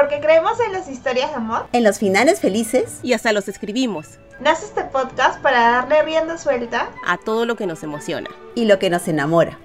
Porque creemos en las historias de amor, en los finales felices y hasta los escribimos. Nace este podcast para darle rienda suelta a todo lo que nos emociona y lo que nos enamora.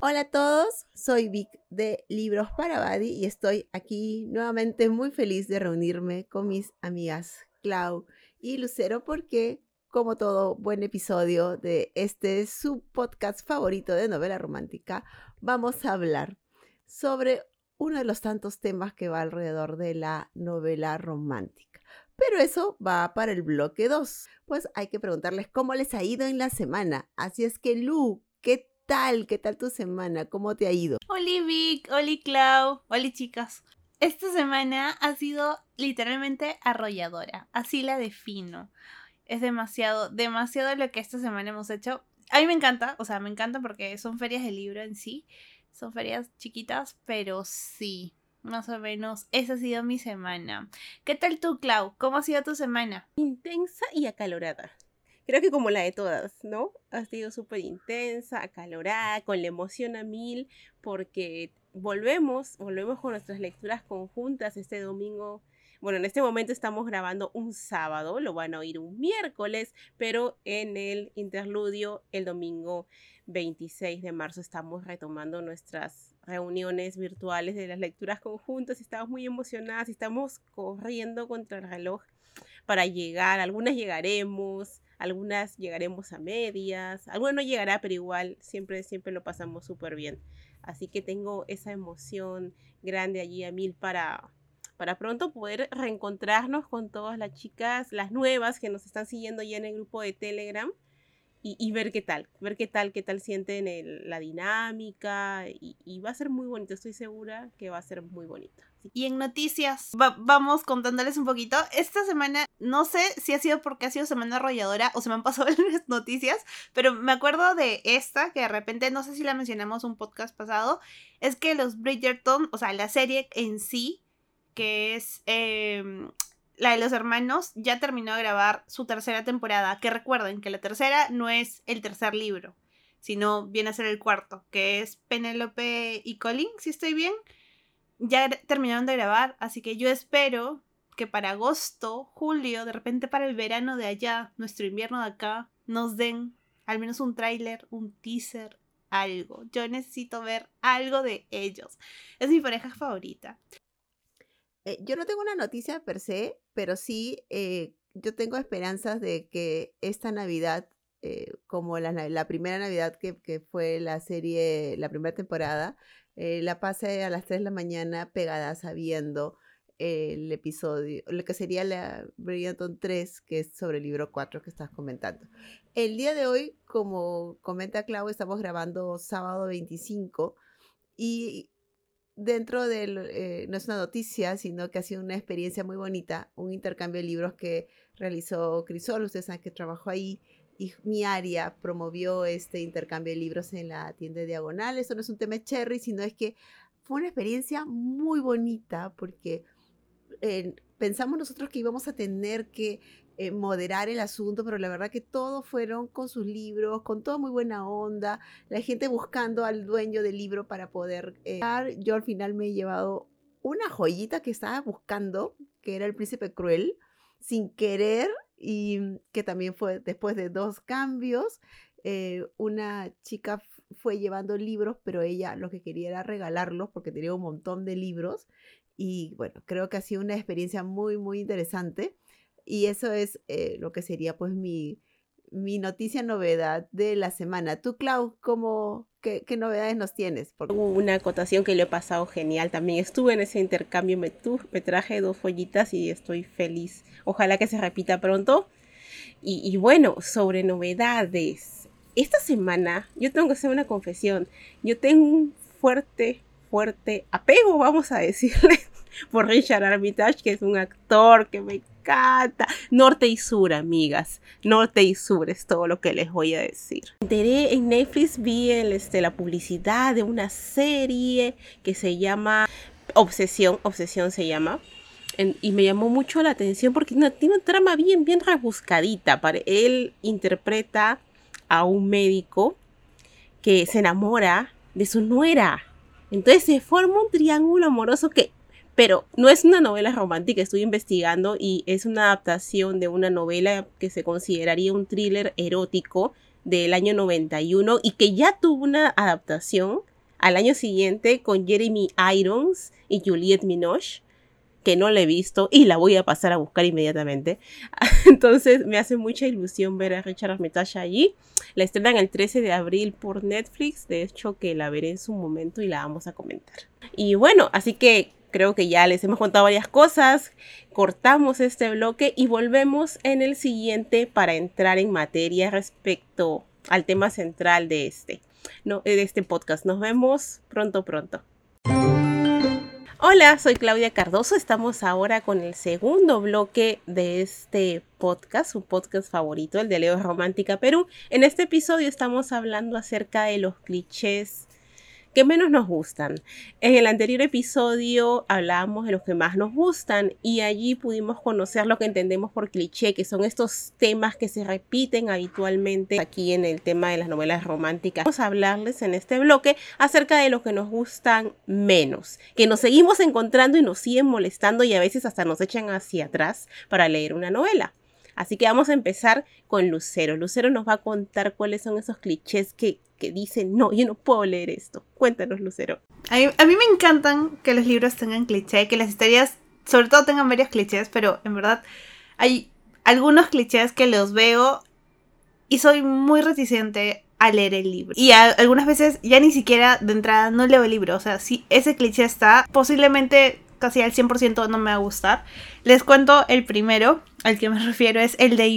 Hola a todos, soy Vic de Libros para Badi y estoy aquí nuevamente muy feliz de reunirme con mis amigas Clau y Lucero porque como todo buen episodio de este su podcast favorito de novela romántica, vamos a hablar sobre uno de los tantos temas que va alrededor de la novela romántica. Pero eso va para el bloque 2, pues hay que preguntarles cómo les ha ido en la semana. Así es que Lu, ¿qué tal? ¿Qué tal tu semana? ¿Cómo te ha ido? Hola Vic, hola Clau, hola chicas. Esta semana ha sido literalmente arrolladora, así la defino. Es demasiado, demasiado lo que esta semana hemos hecho. A mí me encanta, o sea, me encanta porque son ferias de libro en sí, son ferias chiquitas, pero sí, más o menos esa ha sido mi semana. ¿Qué tal tú, Clau? ¿Cómo ha sido tu semana? Intensa y acalorada. Creo que como la de todas, ¿no? Ha sido súper intensa, acalorada, con la emoción a mil, porque volvemos, volvemos con nuestras lecturas conjuntas este domingo bueno, en este momento estamos grabando un sábado, lo van a oír un miércoles, pero en el interludio, el domingo 26 de marzo, estamos retomando nuestras reuniones virtuales de las lecturas conjuntas. Estamos muy emocionadas estamos corriendo contra el reloj para llegar. Algunas llegaremos, algunas llegaremos a medias, algunas no llegará, pero igual siempre, siempre lo pasamos súper bien. Así que tengo esa emoción grande allí a mil para, para pronto poder reencontrarnos con todas las chicas, las nuevas que nos están siguiendo ya en el grupo de Telegram y, ver qué tal, ver qué tal, qué tal sienten la dinámica y, va a ser muy bonito, estoy segura que va a ser muy bonito. Y en noticias, vamos contándoles un poquito. Esta semana, no sé si ha sido porque ha sido semana arrolladora o se me han pasado las noticias, pero me acuerdo de esta, que de repente, no sé si la mencionamos un podcast pasado, es que los Bridgerton, o sea, la serie en sí, que es em, la de los hermanos, ya terminó de grabar su tercera temporada. Que recuerden que la tercera no es el tercer libro, sino viene a ser el cuarto, que es Penélope y Colin, si estoy bien. Ya terminaron de grabar, así que yo espero que para agosto, julio, de repente para el verano de allá, nuestro invierno de acá, nos den al menos un tráiler, un teaser, algo. Yo necesito ver algo de ellos. Es mi pareja favorita. Eh, yo no tengo una noticia per se, pero sí eh, yo tengo esperanzas de que esta Navidad, eh, como la, primera Navidad que, fue la serie, la primera temporada, la pase a las 3 de la mañana pegada sabiendo el episodio, lo que sería la Brillanton 3, que es sobre el libro 4 que estás comentando. El día de hoy, como comenta Clau, estamos grabando sábado 25 y dentro del, eh, no es una noticia, sino que ha sido una experiencia muy bonita, un intercambio de libros que realizó Crisol, ustedes saben que trabajó ahí, y mi área promovió este intercambio de libros en la tienda diagonal. Eso no es un tema cherry, sino es que fue una experiencia muy bonita porque eh, pensamos nosotros que íbamos a tener que eh, moderar el asunto, pero la verdad que todos fueron con sus libros, con toda muy buena onda, la gente buscando al dueño del libro para poder... Eh, yo al final me he llevado una joyita que estaba buscando, que era El Príncipe Cruel, sin querer, y que también fue después de dos cambios. Eh, una chica fue llevando libros, pero ella lo que quería era regalarlos porque tenía un montón de libros. Y bueno, creo que ha sido una experiencia muy, muy interesante. Y eso es eh, lo que sería pues mi, mi noticia novedad de la semana. Tú, Clau, ¿cómo, qué, novedades nos tienes? Hubo una acotación que le he pasado genial. También estuve en ese intercambio, me, me traje dos follitas y estoy feliz. Ojalá que se repita pronto. Y, y bueno, sobre novedades. Esta semana yo tengo que hacer una confesión. Yo tengo un fuerte, fuerte apego, vamos a decirle, por Richard Armitage, que es un actor que me Norte y sur, amigas. Norte y sur es todo lo que les voy a decir. Enteré en Netflix, vi este, la publicidad de una serie que se llama Obsesión, Obsesión se llama. y me llamó mucho la atención porque tiene, tiene una trama bien, bien rebuscadita. Para, él interpreta a un médico que se enamora de su nuera. Entonces se forma un triángulo amoroso que pero no es una novela romántica, estoy investigando y es una adaptación de una novela que se consideraría un thriller erótico del año 91 y que ya tuvo una adaptación al año siguiente con Jeremy Irons y Juliette Minoche que no la he visto y la voy a pasar a buscar inmediatamente. Entonces me hace mucha ilusión ver a Richard Armitage allí. La estrenan el 13 de abril por Netflix, de hecho que la veré en su momento y la vamos a comentar. Y bueno, así que creo que ya les hemos contado varias cosas, cortamos este bloque y volvemos en el siguiente para entrar en materia respecto al tema central de este, no, de este podcast. Nos vemos pronto, pronto. Hola, soy Claudia Cardoso. Estamos ahora con el segundo bloque de este podcast, su podcast favorito, el de Leo Romántica Perú. En este episodio estamos hablando acerca de los clichés que menos nos gustan. En el anterior episodio hablábamos de los que más nos gustan y allí pudimos conocer lo que entendemos por cliché, que son estos temas que se repiten habitualmente aquí en el tema de las novelas románticas. Vamos a hablarles en este bloque acerca de los que nos gustan menos, que nos seguimos encontrando y nos siguen molestando y a veces hasta nos echan hacia atrás para leer una novela. Así que vamos a empezar con Lucero. Lucero nos va a contar cuáles son esos clichés que, dicen, no, yo no puedo leer esto. Cuéntanos, Lucero. A mí, me encantan que los libros tengan clichés, que las historias sobre todo tengan varios clichés, pero en verdad hay algunos clichés que los veo y soy muy reticente a leer el libro. Y algunas veces ya ni siquiera de entrada no leo el libro. O sea, si ese cliché está, posiblemente casi al 100% no me va a gustar. Les cuento el primero, al que me refiero, es el de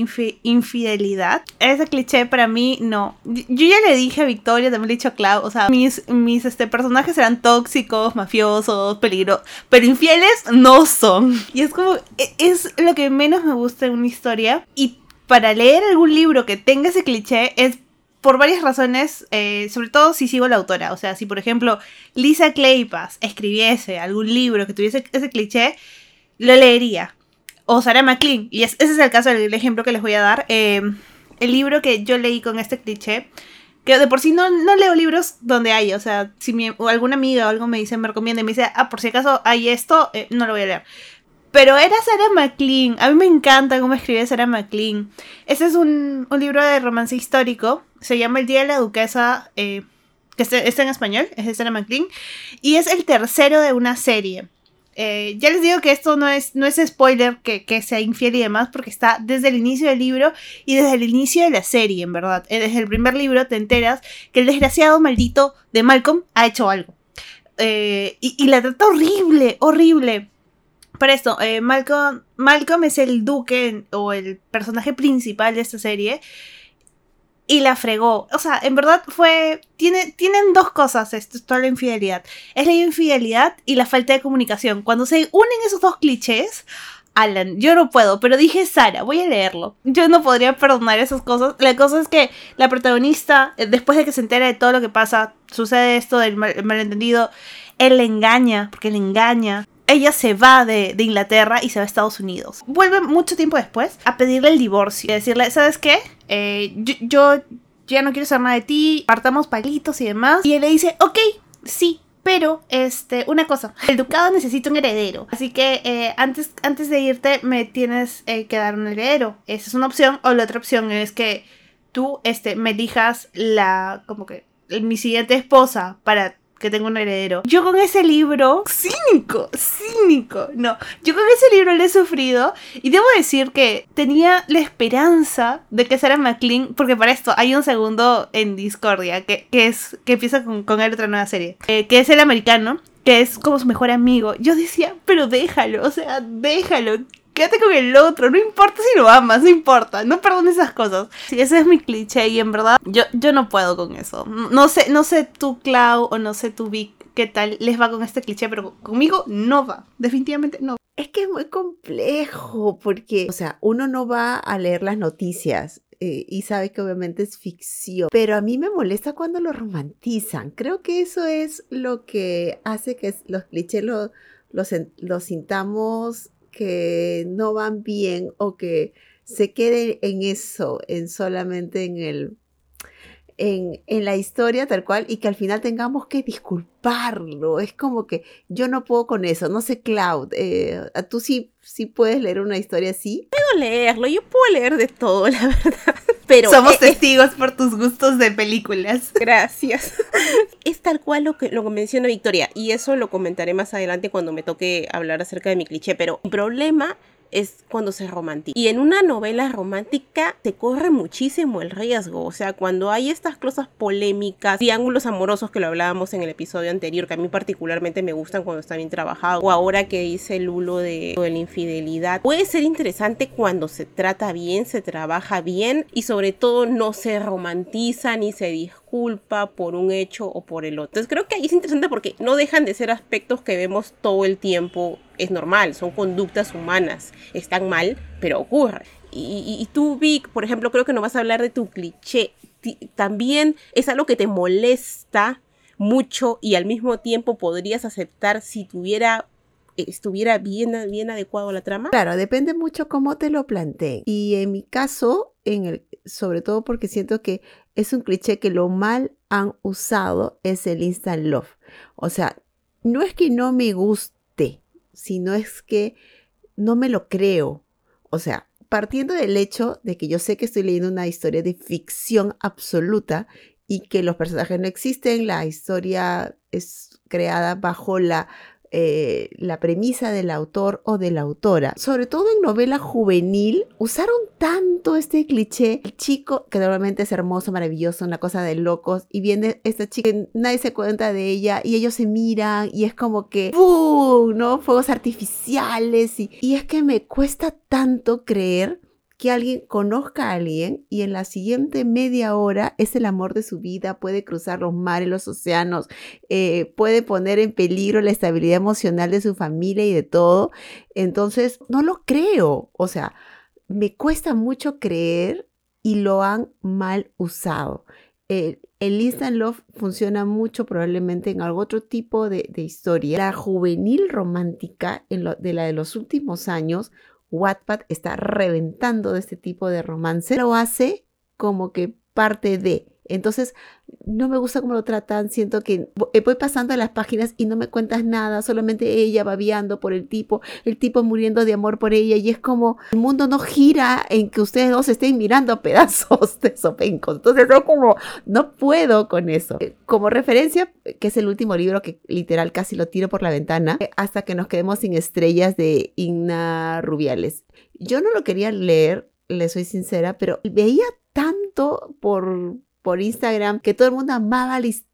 infidelidad. Ese cliché para mí no. Yo ya le dije a Victoria, también le he dicho a Clau, o sea, mis, mis este, personajes eran tóxicos, mafiosos, peligrosos, pero infieles no son. Y es como, e, es lo que menos me gusta en una historia. Y para leer algún libro que tenga ese cliché es por varias razones, eh, sobre todo si sigo la autora. O sea, si por ejemplo Lisa Kleypas escribiese algún libro que tuviese ese cliché, lo leería. O Sarah McLean, y ese es el caso del ejemplo que les voy a dar. Eh, el libro que yo leí con este cliché, que de por sí no, no leo libros donde hay, o sea, si mi, o alguna amiga o algo me dice, me recomienda y me dice, ah, por si acaso hay esto, eh, no lo voy a leer. Pero era Sarah McLean. A mí me encanta cómo escribe Sarah McLean. Ese es un, libro de romance histórico. Se llama El Día de la Duquesa. Eh, que está en español. Es de Sarah McLean. Y es el tercero de una serie. Eh, ya les digo que esto no es, no es spoiler que, que, sea infiel y demás, porque está desde el inicio del libro y desde el inicio de la serie, en verdad. Eh, desde el primer libro te enteras que el desgraciado maldito de Malcolm ha hecho algo. y, la trata horrible, horrible. Para esto, Malcolm, Malcolm es el duque o el personaje principal de esta serie. Y la fregó. O sea, en verdad fue. Tiene, tienen dos cosas esto, toda la infidelidad. Es la infidelidad y la falta de comunicación. Cuando se unen esos dos clichés, Alan, yo no puedo, pero dije Sara, voy a leerlo. Yo no podría perdonar esas cosas. La cosa es que la protagonista, eh, después de que se entera de todo lo que pasa, sucede esto del malentendido, él le engaña, porque le engaña ella se va de, Inglaterra y se va a Estados Unidos. Vuelve mucho tiempo después a pedirle el divorcio y decirle, ¿sabes qué? Eh, yo, ya no quiero saber nada de ti, partamos palitos y demás. Y él le dice, ok, sí, pero, este, una cosa, el ducado necesita un heredero. Así que eh, antes, antes de irte me tienes eh, que dar un heredero. Esa es una opción. O la otra opción es que tú este, me elijas la, como que, mi siguiente esposa para que tengo un heredero. Yo con ese libro, cínico, cínico, no, yo con ese libro le he sufrido y debo decir que tenía la esperanza de que Sarah McLean, porque para esto hay un segundo en Discordia que, es que empieza con, con él otra nueva serie, eh, que es el americano, que es como su mejor amigo. Yo decía, pero déjalo, o sea, déjalo quédate con el otro, no importa si lo amas, no importa, no perdones esas cosas. Sí, ese es mi cliché y en verdad yo, yo no puedo con eso. No sé, no sé tú, Clau, o no sé tú, Vic, qué tal les va con este cliché, pero conmigo no va, definitivamente no. Es que es muy complejo porque, o sea, uno no va a leer las noticias eh, y sabe que obviamente es ficción, pero a mí me molesta cuando lo romantizan. Creo que eso es lo que hace que los clichés los lo sintamos que no van bien o que se queden en eso, en solamente en el en, en, la historia tal cual y que al final tengamos que disculparlo. Es como que yo no puedo con eso. No sé, Cloud, eh, ¿tú sí, sí puedes leer una historia así? Puedo leerlo, yo puedo leer de todo, la verdad. Pero Somos testigos por tus gustos de películas. Gracias. es tal cual lo que, lo que menciona Victoria y eso lo comentaré más adelante cuando me toque hablar acerca de mi cliché, pero el problema es cuando se romantiza. Y en una novela romántica te corre muchísimo el riesgo. O sea, cuando hay estas cosas polémicas, triángulos amorosos que lo hablábamos en el episodio anterior, que a mí particularmente me gustan cuando está bien trabajado, o ahora que dice Lulo de, de la infidelidad, puede ser interesante cuando se trata bien, se trabaja bien y sobre todo no se romantiza ni se disculpa por un hecho o por el otro. Entonces creo que ahí es interesante porque no dejan de ser aspectos que vemos todo el tiempo es normal, son conductas humanas, están mal, pero ocurre. Y, y, tú, Vic, por ejemplo, creo que no vas a hablar de tu cliché. También es algo que te molesta mucho y al mismo tiempo podrías aceptar si tuviera estuviera bien, bien adecuado a la trama. Claro, depende mucho cómo te lo planteen. Y en mi caso, en el, sobre todo porque siento que es un cliché que lo mal han usado es el instant love. O sea, no es que no me guste sino es que no me lo creo. O sea, partiendo del hecho de que yo sé que estoy leyendo una historia de ficción absoluta y que los personajes no existen, la historia es creada bajo la eh, la premisa del autor o de la autora. Sobre todo en novela juvenil, usaron tanto este cliché. El chico, que normalmente es hermoso, maravilloso, una cosa de locos, y viene esta chica, nadie se cuenta de ella, y ellos se miran, y es como que, ¡Bum! ¿no? Fuegos artificiales, y, y es que me cuesta tanto creer que alguien conozca a alguien y en la siguiente media hora es el amor de su vida, puede cruzar los mares, los océanos, eh, puede poner en peligro la estabilidad emocional de su familia y de todo. Entonces, no lo creo. O sea, me cuesta mucho creer y lo han mal usado. el instant love funciona mucho probablemente en algún otro tipo de, historia. La juvenil romántica de la de los últimos años Wattpad está reventando de este tipo de romance. Lo hace como que parte de. Entonces, no me gusta cómo lo tratan. Siento que voy pasando las páginas y no me cuentas nada. Solamente ella babiando por el tipo, el tipo muriendo de amor por ella. Y es como el mundo no gira en que ustedes dos estén mirando pedazos de sopencos. Entonces, yo como no puedo con eso. Eh, como referencia, que es el último libro que literal casi lo tiro por la ventana, eh, hasta que nos quedemos sin estrellas de Igna Rubiales. Yo no lo quería leer, le soy sincera, pero veía tanto por por Instagram que todo el mundo amaba la historia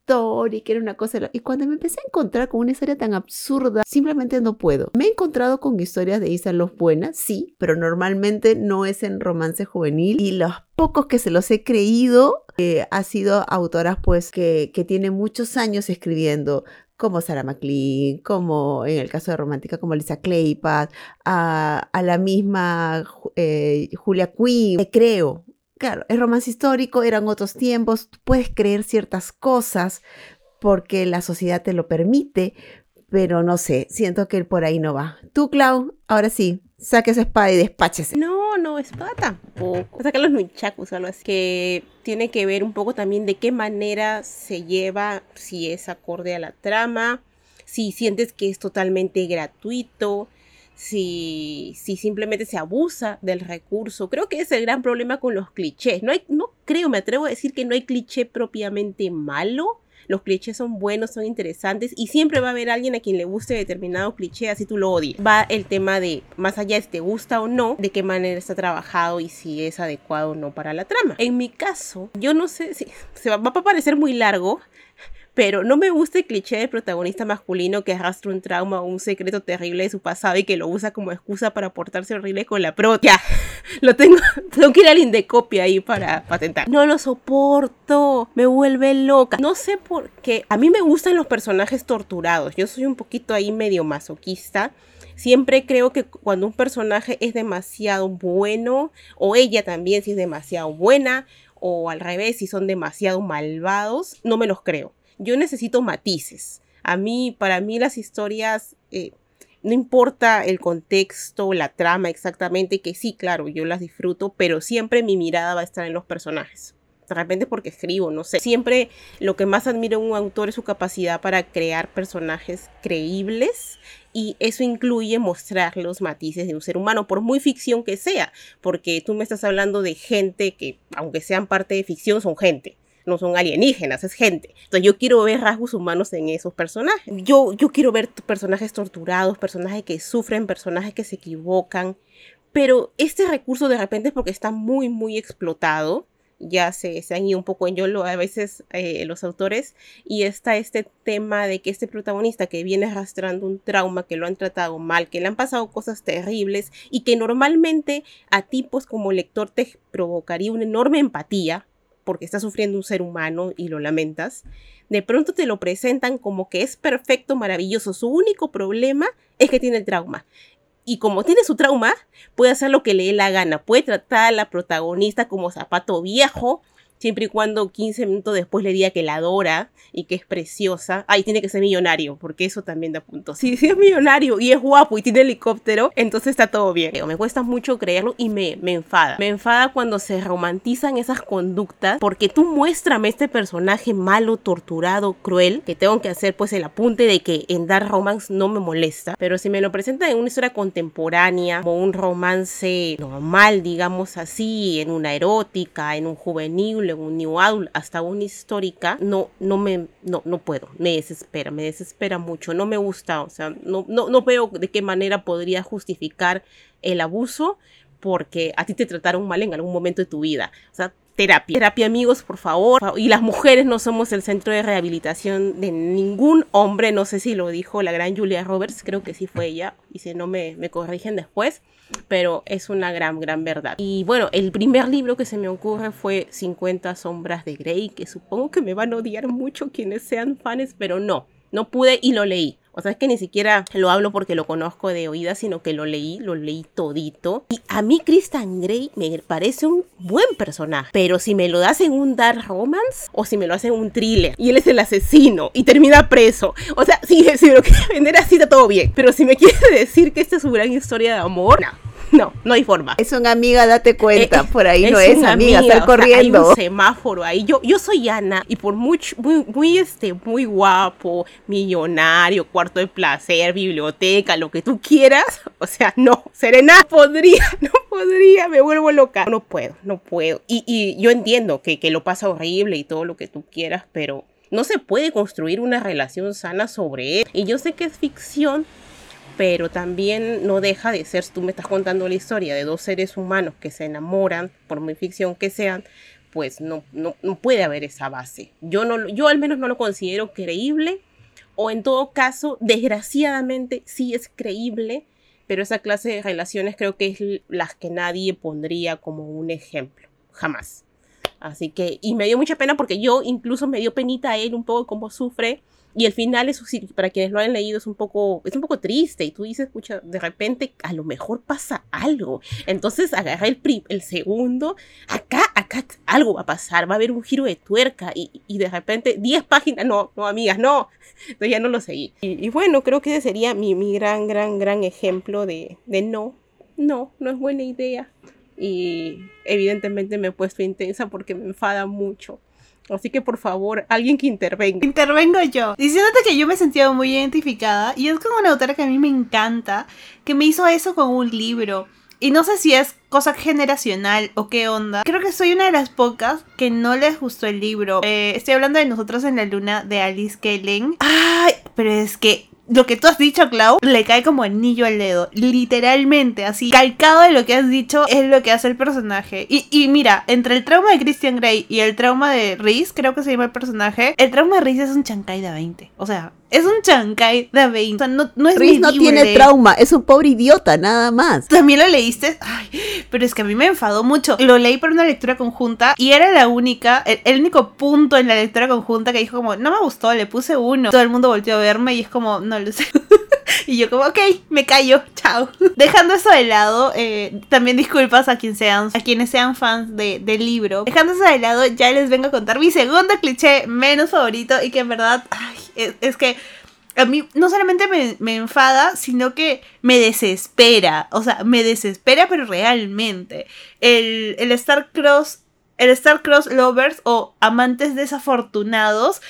y que era una cosa. Y cuando me empecé a encontrar con una historia tan absurda, simplemente no puedo. Me he encontrado con historias de Isa Los buenas, sí, pero normalmente no es en romance juvenil y los pocos que se los he creído eh, ha sido autoras pues que, que tienen muchos años escribiendo como Sarah McLean, como en el caso de Romántica, como Lisa Claypad, a, a la misma eh, Julia Quinn, creo, claro, es romance histórico, eran otros tiempos, puedes creer ciertas cosas porque la sociedad te lo permite, pero no sé, siento que por ahí no va. Tú, Clau, ahora sí, saque esa espada y despáchese. No, no, espada tampoco. Saca los nunchakus o algo así. Que tiene que ver un poco también de qué manera se lleva, si es acorde a la trama, si sientes que es totalmente gratuito, si, si simplemente se abusa del recurso. Creo que es el gran problema con los clichés. No, hay, no creo, me atrevo a decir que no hay cliché propiamente malo. Los clichés son buenos, son interesantes y siempre va a haber alguien a quien le guste determinado cliché, así tú lo odies. Va el tema de, más allá de si te gusta o no, de qué manera está trabajado y si es adecuado o no para la trama. En mi caso, yo no sé si se va, va a parecer muy largo, pero no me gusta el cliché de protagonista masculino que arrastra un trauma o un secreto terrible de su pasado y que lo usa como excusa para portarse horrible con la pro. Ya, lo tengo, tengo que ir al indecopia ahí para patentar. No lo soporto, me vuelve loca. No sé por qué. A mí me gustan los personajes torturados. Yo soy un poquito ahí medio masoquista. Siempre creo que cuando un personaje es demasiado bueno, o ella también si es demasiado buena, o al revés, si son demasiado malvados, no me los creo yo necesito matices. A mí, para mí las historias, eh, no importa el contexto, la trama exactamente, que sí, claro, yo las disfruto, pero siempre mi mirada va a estar en los personajes. de repente porque escribo, no sé. Siempre lo que más admiro en un autor es su capacidad para crear personajes creíbles y eso incluye mostrar los matices de un ser humano, por muy ficción que sea, porque tú me estás hablando de gente que, aunque sean parte de ficción, son gente no son alienígenas, es gente. Entonces yo quiero ver rasgos humanos en esos personajes. Yo, yo quiero ver personajes torturados, personajes que sufren, personajes que se equivocan. Pero este recurso de repente es porque está muy, muy explotado. Ya se, se han ido un poco en YOLO a veces eh, los autores. Y está este tema de que este protagonista que viene arrastrando un trauma, que lo han tratado mal, que le han pasado cosas terribles y que normalmente a tipos como lector te provocaría una enorme empatía porque está sufriendo un ser humano y lo lamentas, de pronto te lo presentan como que es perfecto, maravilloso. Su único problema es que tiene el trauma. Y como tiene su trauma, puede hacer lo que le dé la gana. Puede tratar a la protagonista como zapato viejo, siempre y cuando 15 minutos después le diga que la adora y que es preciosa. Ay, tiene que ser millonario, porque eso también da punto. Si, si es millonario y es guapo y tiene helicóptero, entonces está todo bien. Me cuesta mucho creerlo y me, me enfada. Me enfada cuando se romantizan esas conductas, porque tú muéstrame este personaje malo, torturado, cruel, que tengo que hacer pues el apunte de que en Dark Romance no me molesta, pero si me lo presentan en una historia contemporánea, como un romance normal, digamos así, en una erótica, en un juvenil, un new adult, hasta una histórica, no, no me, no, no puedo, me desespera, me desespera mucho, no me gusta, o sea, no, no, no veo de qué manera podría justificar el abuso porque a ti te trataron mal en algún momento de tu vida. O sea, terapia. Terapia, amigos, por favor. Y las mujeres no somos el centro de rehabilitación de ningún hombre. No sé si lo dijo la gran Julia Roberts, creo que sí fue ella. Y si no me, me corrigen después pero es una gran, gran verdad. Y bueno, el primer libro que se me ocurre fue 50 sombras de Grey, que supongo que me van a odiar mucho quienes sean fans, pero no, no pude y lo leí. O sea, es que ni siquiera lo hablo porque lo conozco de oída, sino que lo leí, lo leí todito. Y a mí Christian Grey me parece un buen personaje. Pero si me lo das en un dark romance o si me lo hacen en un thriller y él es el asesino y termina preso. O sea, si, me lo quiere vender así está todo bien. Pero si me quiere decir que esta es su gran historia de amor, no no, no hay forma. Es una amiga, date cuenta, eh, por ahí no es amiga, amiga corriendo. hay un semáforo ahí. Yo, yo soy Ana y por muy, muy, muy, este, muy guapo, millonario, cuarto de placer, biblioteca, lo que tú quieras. O sea, no, Serena podría, no podría, me vuelvo loca. No puedo, no puedo. Y, y yo entiendo que, que lo pasa horrible y todo lo que tú quieras, pero no se puede construir una relación sana sobre él. Y yo sé que es ficción, pero también no deja de ser, tú me estás contando la historia de dos seres humanos que se enamoran, por muy ficción que sean, pues no, no, puede haber esa base. Yo, no, yo al menos no lo considero creíble, o en todo caso, desgraciadamente sí es creíble, pero esa clase de relaciones creo que es las que nadie pondría como un ejemplo, jamás. Así que, y me dio mucha pena porque yo incluso me dio penita a él un poco cómo sufre y el final, sí, para quienes lo han leído, es un poco, es un poco triste. Y tú dices, escucha, de repente a lo mejor pasa algo. Entonces agarra el, el segundo, acá, acá algo va a pasar, va a haber un giro de tuerca. Y, y de repente, 10 páginas, no, no, amigas, no. Entonces ya no lo seguí. Y, bueno, creo que ese sería mi, mi gran, gran, gran ejemplo de, de no, no, no es buena idea. Y evidentemente me he puesto intensa porque me enfada mucho. Así que por favor, alguien que intervenga. Intervengo yo. Diciéndote que yo me sentía muy identificada. Y es como una autora que a mí me encanta. Que me hizo eso con un libro. Y no sé si es cosa generacional o qué onda. Creo que soy una de las pocas que no les gustó el libro. Eh, estoy hablando de Nosotros en la Luna de Alice Kellen. Ay, pero es que lo que tú has dicho, Clau, le cae como anillo al dedo. Literalmente, así. Calcado de lo que has dicho es lo que hace el personaje. Y, y mira, entre el trauma de Christian Grey y el trauma de Reese, creo que se llama el personaje, el trauma de Reese es un chancay de 20. O sea, es un chancay de 20. O sea, no, no es Reese no tiene trauma, es un pobre idiota, nada más. ¿También lo leíste? Ay, pero es que a mí me enfadó mucho. Lo leí por una lectura conjunta y era la única, el, el único punto en la lectura conjunta que dijo como, no me gustó, le puse uno. Todo el mundo volteó a verme y es como, no lo sé. y yo como, ok, me callo, chao. Dejando eso de lado, eh, también disculpas a, quien sean, a quienes sean fans de, del libro. Dejando eso de lado, ya les vengo a contar mi segundo cliché menos favorito y que en verdad, ay, es, que a mí no solamente me, enfada, sino que me desespera. O sea, me desespera, pero realmente. El, el Star Cross el Star-Cross Lovers o amantes desafortunados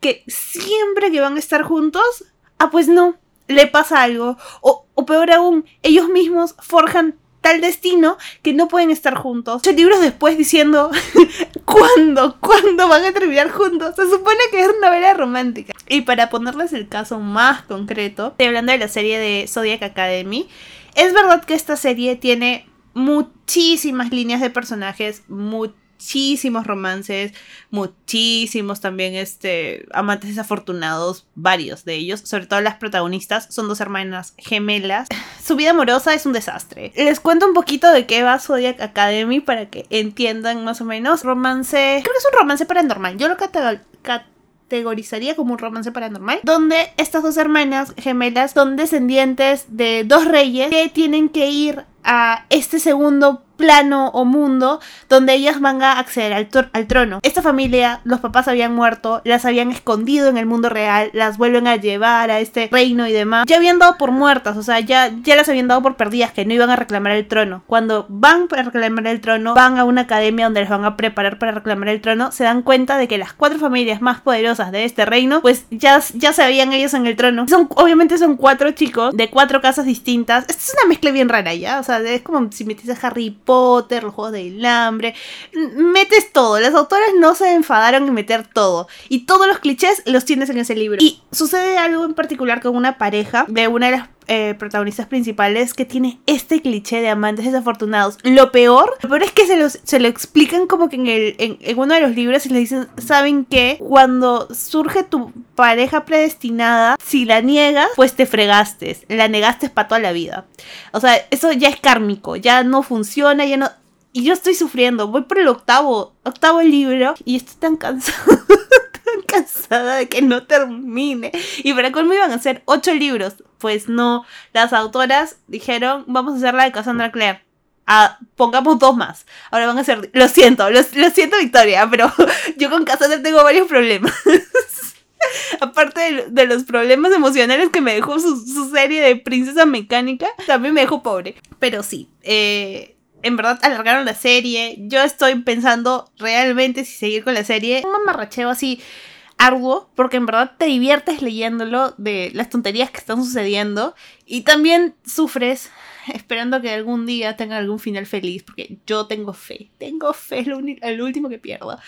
que siempre que van a estar juntos, ah, pues no, le pasa algo. O, o peor aún, ellos mismos forjan tal destino que no pueden estar juntos. Ocho libros después diciendo, ¿cuándo? ¿Cuándo van a terminar juntos? Se supone que es una novela romántica. Y para ponerles el caso más concreto, estoy hablando de la serie de Zodiac Academy. Es verdad que esta serie tiene muchísimas líneas de personajes, muchísimos romances, muchísimos también este amantes desafortunados, varios de ellos, sobre todo las protagonistas, son dos hermanas gemelas. Su vida amorosa es un desastre. Les cuento un poquito de qué va Zodiac Academy para que entiendan más o menos. Romance, creo que es un romance paranormal. Yo lo categorizaría como un romance paranormal, donde estas dos hermanas gemelas son descendientes de dos reyes que tienen que ir a este segundo plano o mundo donde ellas van a acceder al, al, trono. Esta familia, los papás habían muerto, las habían escondido en el mundo real, las vuelven a llevar a este reino y demás. Ya habían dado por muertas, o sea, ya, ya las habían dado por perdidas, que no iban a reclamar el trono. Cuando van para reclamar el trono, van a una academia donde les van a preparar para reclamar el trono, se dan cuenta de que las cuatro familias más poderosas de este reino, pues ya, ya se habían ellos en el trono. Son, obviamente son cuatro chicos de cuatro casas distintas. Esta es una mezcla bien rara ya, o sea, es como si metiste a Harry Potter, los juegos del. Metes todo. Las autoras no se enfadaron en meter todo. Y todos los clichés los tienes en ese libro. Y sucede algo en particular con una pareja de una de las eh, protagonistas principales que tiene este cliché de amantes desafortunados. Lo peor, lo peor es que se, los, se lo explican como que en, el, en, uno de los libros y le dicen, ¿saben qué? Cuando surge tu pareja predestinada, si la niegas, pues te fregaste, la negaste para toda la vida. O sea, eso ya es kármico, ya no funciona, ya no... Y yo estoy sufriendo, voy por el octavo, octavo libro y estoy tan cansada cansada de que no termine. Y para colmo iban a hacer ocho libros. Pues no, las autoras dijeron, vamos a hacer la de Cassandra Clare. Ah, pongamos dos más. Ahora van a ser, lo siento, lo, siento Victoria, pero yo con Cassandra tengo varios problemas. Aparte de, los problemas emocionales que me dejó su, su, serie de Princesa Mecánica, también me dejó pobre. Pero sí, eh, en verdad alargaron la serie. Yo estoy pensando realmente si seguir con la serie. Un mamarracheo así arduo, porque en verdad te diviertes leyéndolo de las tonterías que están sucediendo y también sufres esperando que algún día tenga algún final feliz, porque yo tengo fe, tengo fe, el, último que pierdo.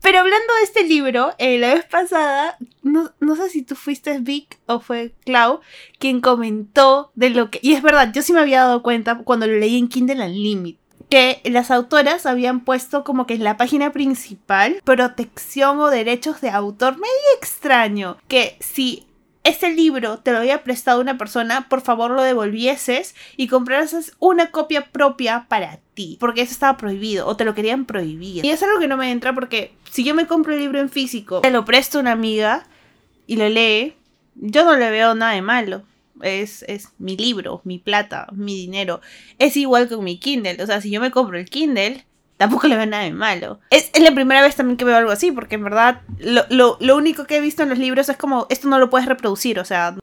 Pero hablando de este libro, eh, la vez pasada, no, no, sé si tú fuiste Vic o fue Clau quien comentó de lo que... Y es verdad, yo sí me había dado cuenta cuando lo leí en Kindle Unlimited que las autoras habían puesto como que en la página principal protección o derechos de autor medio extraño que si ese libro te lo había prestado una persona, por favor lo devolvieses y comprases una copia propia para ti, porque eso estaba prohibido o te lo querían prohibir. Y es algo que no me entra porque si yo me compro el libro en físico, te lo presto a una amiga y lo lee, yo no le veo nada de malo es, mi libro, mi plata, mi dinero. Es igual con mi Kindle. O sea, si yo me compro el Kindle, tampoco le veo nada de malo. Es, la primera vez también que veo algo así, porque en verdad lo, único que he visto en los libros es como, esto no lo puedes reproducir, o sea...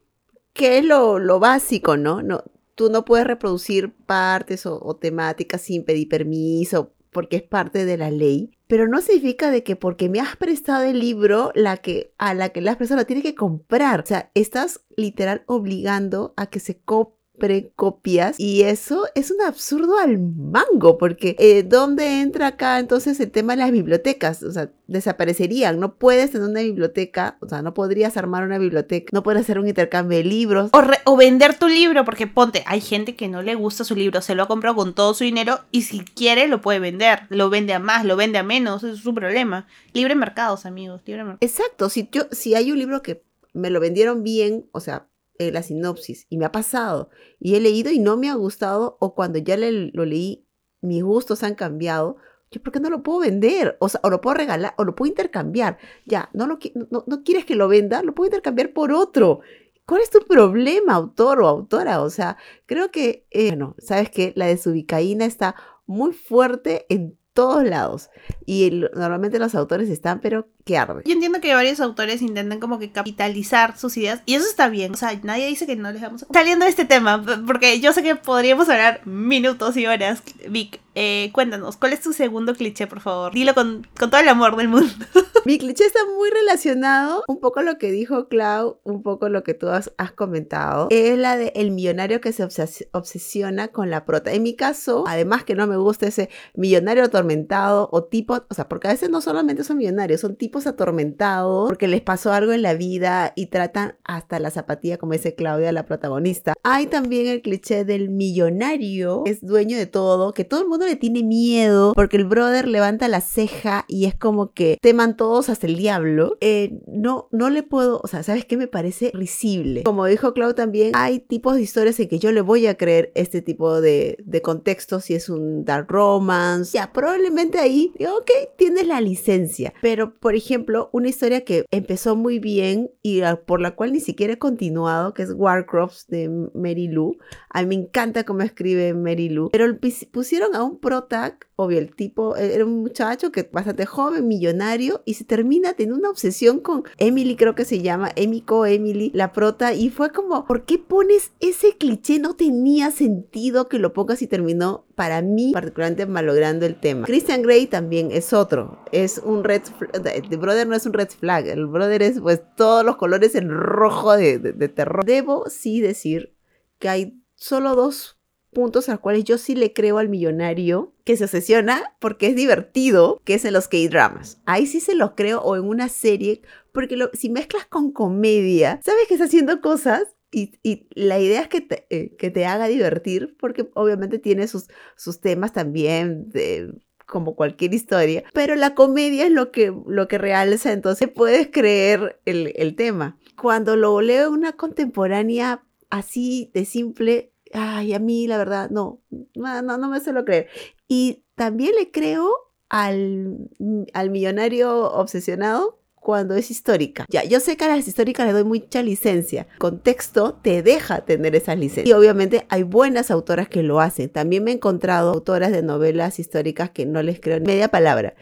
Que es lo, lo básico, ¿no? no Tú no puedes reproducir partes o, o temáticas sin pedir permiso, porque es parte de la ley pero no significa de que porque me has prestado el libro, la que, a la que le has prestado la tiene que comprar. O sea, estás literal obligando a que se copie precopias y eso es un absurdo al mango porque eh, ¿dónde entra acá entonces el tema de las bibliotecas? O sea, desaparecerían, no puedes tener una biblioteca, o sea, no podrías armar una biblioteca, no puedes hacer un intercambio de libros. O, o vender tu libro, porque ponte, hay gente que no le gusta su libro, se lo ha comprado con todo su dinero y si quiere lo puede vender, lo vende a más, lo vende a menos, es su problema. Libre mercados, amigos, libre mercado. Exacto, si, yo, si hay un libro que me lo vendieron bien, o sea, eh, la sinopsis y me ha pasado y he leído y no me ha gustado o cuando ya lo leí mis gustos han cambiado, yo por qué no lo puedo vender o, sea, o lo puedo regalar o lo puedo intercambiar. Ya, no, lo, no, no quieres que lo venda, lo puedo intercambiar por otro. ¿Cuál es tu problema, autor o autora? O sea, creo que, eh, bueno, sabes que la desubicaína está muy fuerte en todos lados. Y normalmente los autores están, pero que arde. Yo entiendo que varios autores intentan como que capitalizar sus ideas y eso está bien. O sea, nadie dice que no les vamos a... Saliendo de este tema, porque yo sé que podríamos hablar minutos y horas. Vic, eh, cuéntanos, ¿cuál es tu segundo cliché, por favor? Dilo con, con todo el amor del mundo. Mi cliché está muy relacionado, un poco lo que dijo Clau, un poco lo que tú has, has comentado. Es la de el millonario que se obses- obsesiona con la prota. En mi caso, además que no me gusta ese millonario atormentado o tipo, o sea, porque a veces no solamente son millonarios, son tipos atormentados porque les pasó algo en la vida y tratan hasta la zapatilla, como dice Claudia, la protagonista. Hay también el cliché del millonario, es dueño de todo, que todo el mundo le tiene miedo porque el brother levanta la ceja y es como que teman todos hasta el diablo. Eh, no, no le puedo, o sea, ¿sabes qué? Me parece risible. Como dijo Clau también, hay tipos de historias en que yo le voy a creer este tipo de, de contexto, si es un dark romance. Ya, probablemente ahí, ok, tienes la licencia. Pero, por ejemplo, una historia que empezó muy bien y por la cual ni siquiera he continuado, que es Warcrafts de Mary Lou. A mí me encanta cómo escribe Mary Lou. Pero pusieron a un obvio, el tipo eh, era un muchacho que bastante joven, millonario, y se termina teniendo una obsesión con Emily, creo que se llama, Emiko Emily, la prota, y fue como, ¿por qué pones ese cliché? No tenía sentido que lo pongas y terminó, para mí, particularmente malogrando el tema. Christian Grey también es otro, es un red, fl- the brother no es un red flag, el brother es pues todos los colores en rojo de, de- de terror. Debo sí decir que hay solo dos puntos a los cuales yo sí le creo al millonario que se obsesiona porque es divertido, que es en los K-dramas. Ahí sí se los creo o en una serie, porque lo- si mezclas con comedia, sabes que está haciendo cosas y, la idea es que te, eh, que te haga divertir, porque obviamente tiene sus, sus temas también como cualquier historia, pero la comedia es lo que, lo que realza, entonces puedes creer el, el tema. Cuando lo leo una contemporánea así de simple, ay, a mí la verdad, no, no, no, me suelo creer. Y también le creo al, al millonario obsesionado cuando es histórica. Ya, yo sé que a las históricas le doy mucha licencia. Contexto te deja tener esa licencia. Y obviamente hay buenas autoras que lo hacen. También me he encontrado autoras de novelas históricas que no les creo ni media palabra.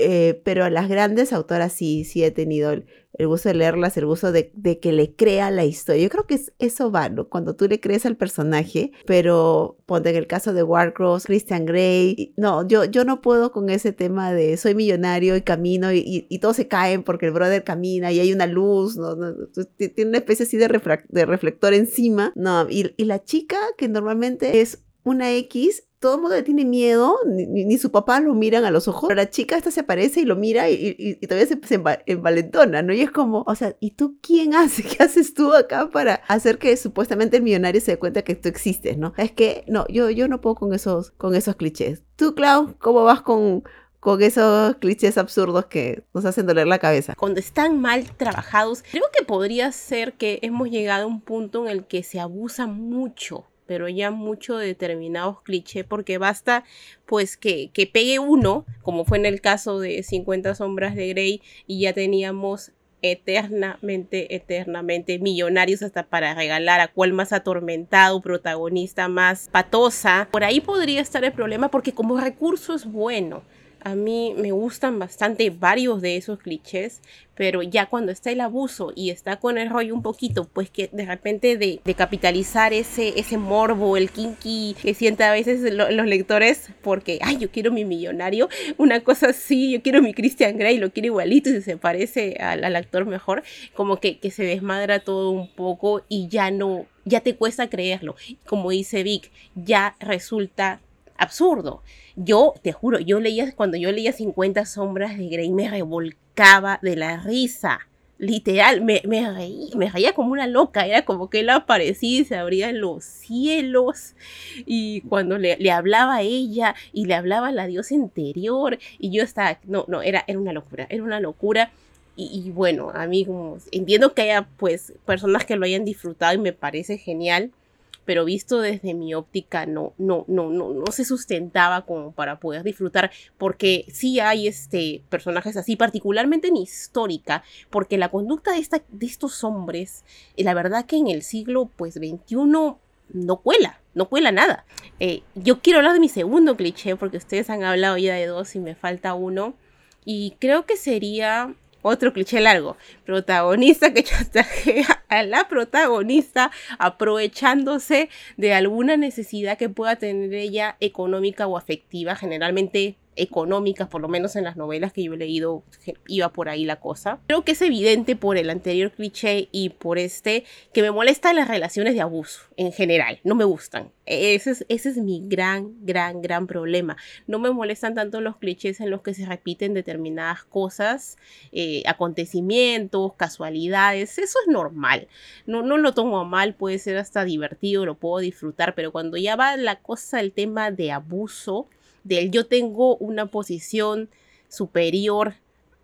Eh, pero a las grandes autoras sí, sí he tenido el, gusto de leerlas, el gusto de, que le crea la historia. Yo creo que es, eso va, ¿no? Cuando tú le crees al personaje, pero ponte en el caso de Warcross, Christian Grey, no, yo, yo no puedo con ese tema de soy millonario y camino y, y, y todos se caen porque el brother camina y hay una luz, ¿no? no, no, tiene una especie así de, reflector encima, no, y la chica que normalmente es una X, todo el mundo le tiene miedo, ni, su papá lo miran a los ojos, pero la chica esta se aparece y lo mira y, y- todavía se, se enva- envalentona, ¿no? Y es como, o sea, ¿y tú quién hace? ¿Qué haces tú acá para hacer que supuestamente el millonario se dé cuenta que tú existes, ¿no? Es que, no, yo, yo no puedo con esos, con esos clichés. Tú, Clau, ¿cómo vas con, con esos clichés absurdos que nos hacen doler la cabeza? Cuando están mal trabajados, creo que podría ser que hemos llegado a un punto en el que se abusa mucho pero ya mucho de determinados clichés, porque basta pues que, que pegue uno, como fue en el caso de 50 sombras de Grey, y ya teníamos eternamente, eternamente millonarios hasta para regalar a cuál más atormentado, protagonista más patosa. Por ahí podría estar el problema porque como recurso es bueno. A mí me gustan bastante varios de esos clichés, pero ya cuando está el abuso y está con el rollo un poquito, pues que de repente de, de capitalizar ese, ese morbo, el kinky que sienten a veces lo, los lectores, porque, ay, yo quiero mi millonario, una cosa así, yo quiero mi Christian Grey, lo quiero igualito y si se parece al, al actor mejor, como que, que se desmadra todo un poco y ya no, ya te cuesta creerlo. Como dice Vic, ya resulta absurdo. Yo, te juro, yo leía, cuando yo leía 50 sombras de Grey, me revolcaba de la risa. Literal, me, me me reía como una loca, era como que él aparecía y se abrían los cielos. Y cuando le, le hablaba a ella y le hablaba a la diosa interior, y yo estaba, no, no, era, era una locura, era una locura. Y, y bueno, a entiendo que haya pues personas que lo hayan disfrutado y me parece genial, pero visto desde mi óptica no, no, no, no, no se sustentaba como para poder disfrutar, porque sí hay este, personajes así, particularmente en histórica, porque la conducta de, esta, de estos hombres, eh, la verdad que en el siglo pues 21 no cuela, no cuela nada. Eh, yo quiero hablar de mi segundo cliché, porque ustedes han hablado ya de dos y me falta uno, y creo que sería Otro cliché largo. Protagonista que chantajea a la protagonista aprovechándose de alguna necesidad que pueda tener ella económica o afectiva, generalmente económicas, por lo menos en las novelas que yo he leído, iba por ahí la cosa. Creo que es evidente por el anterior cliché y por este que me molestan las relaciones de abuso en general, no me gustan. Ese es, ese es mi gran, gran, gran problema. No me molestan tanto los clichés en los que se repiten determinadas cosas, eh, acontecimientos, casualidades, eso es normal. No, no lo tomo mal, puede ser hasta divertido, lo puedo disfrutar, pero cuando ya va la cosa, el tema de abuso, del yo tengo una posición superior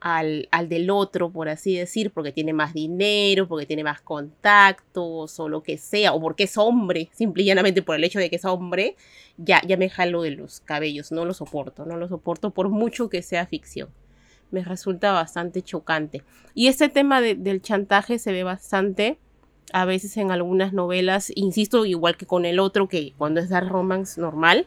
al, al, del otro, por así decir, porque tiene más dinero, porque tiene más contactos o lo que sea, o porque es hombre, simple y llanamente por el hecho de que es hombre, ya, ya me jalo de los cabellos, no lo soporto, no lo soporto por mucho que sea ficción. Me resulta bastante chocante. Y este tema del chantaje se ve bastante a veces en algunas novelas, insisto, igual que con el otro, que cuando es dar romance normal,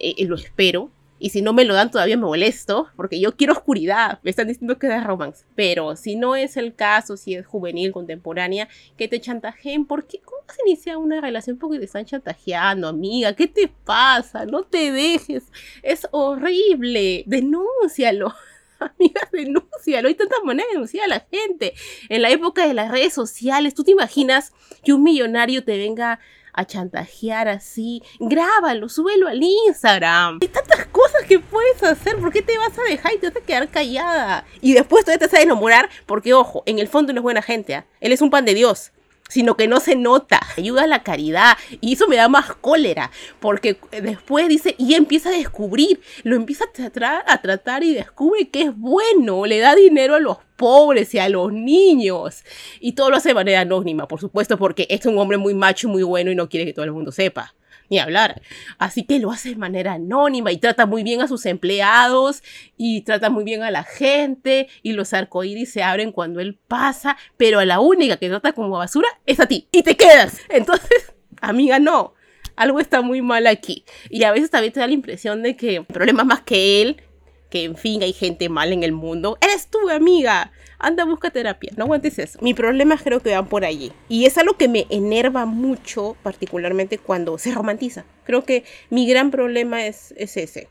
lo espero. Y si no me lo dan, todavía me molesto, porque yo quiero oscuridad. Me están diciendo que es romance. Pero si no es el caso, si es juvenil, contemporánea, que te chantajeen, ¿por qué? ¿Cómo se inicia una relación porque te están chantajeando, amiga? ¿Qué te pasa? No te dejes. Es horrible. Denúncialo. Amiga, denúncialo. Hay tantas maneras de denunciar a la gente. En la época de las redes sociales, ¿tú te imaginas que un millonario te venga a chantajear así. Grábalo, súbelo al Instagram. Hay tantas cosas que puedes hacer. ¿Por qué te vas a dejar y te vas a quedar callada? Y después todavía te vas a enamorar porque, ojo, en el fondo no es buena gente. ¿ah? Él es un pan de Dios sino que no se nota. Ayuda a la caridad. Y eso me da más cólera, porque después dice, y empieza a descubrir, lo empieza a tratar, a tratar y descubre que es bueno, le da dinero a los pobres y a los niños. Y todo lo hace de manera anónima, por supuesto, porque es un hombre muy macho, muy bueno y no quiere que todo el mundo sepa ni hablar. Así que lo hace de manera anónima y trata muy bien a sus empleados y trata muy bien a la gente y los arcoíris se abren cuando él pasa, pero a la única que trata como basura es a ti y te quedas. Entonces, amiga, no. Algo está muy mal aquí. Y a veces también te da la impresión de que el problema más que él, que en fin hay gente mal en el mundo, eres tú, amiga anda, busca terapia, no aguantes eso. Mi problema creo que van por allí. Y es algo que me enerva mucho, particularmente cuando se romantiza. Creo que mi gran problema es, es ese.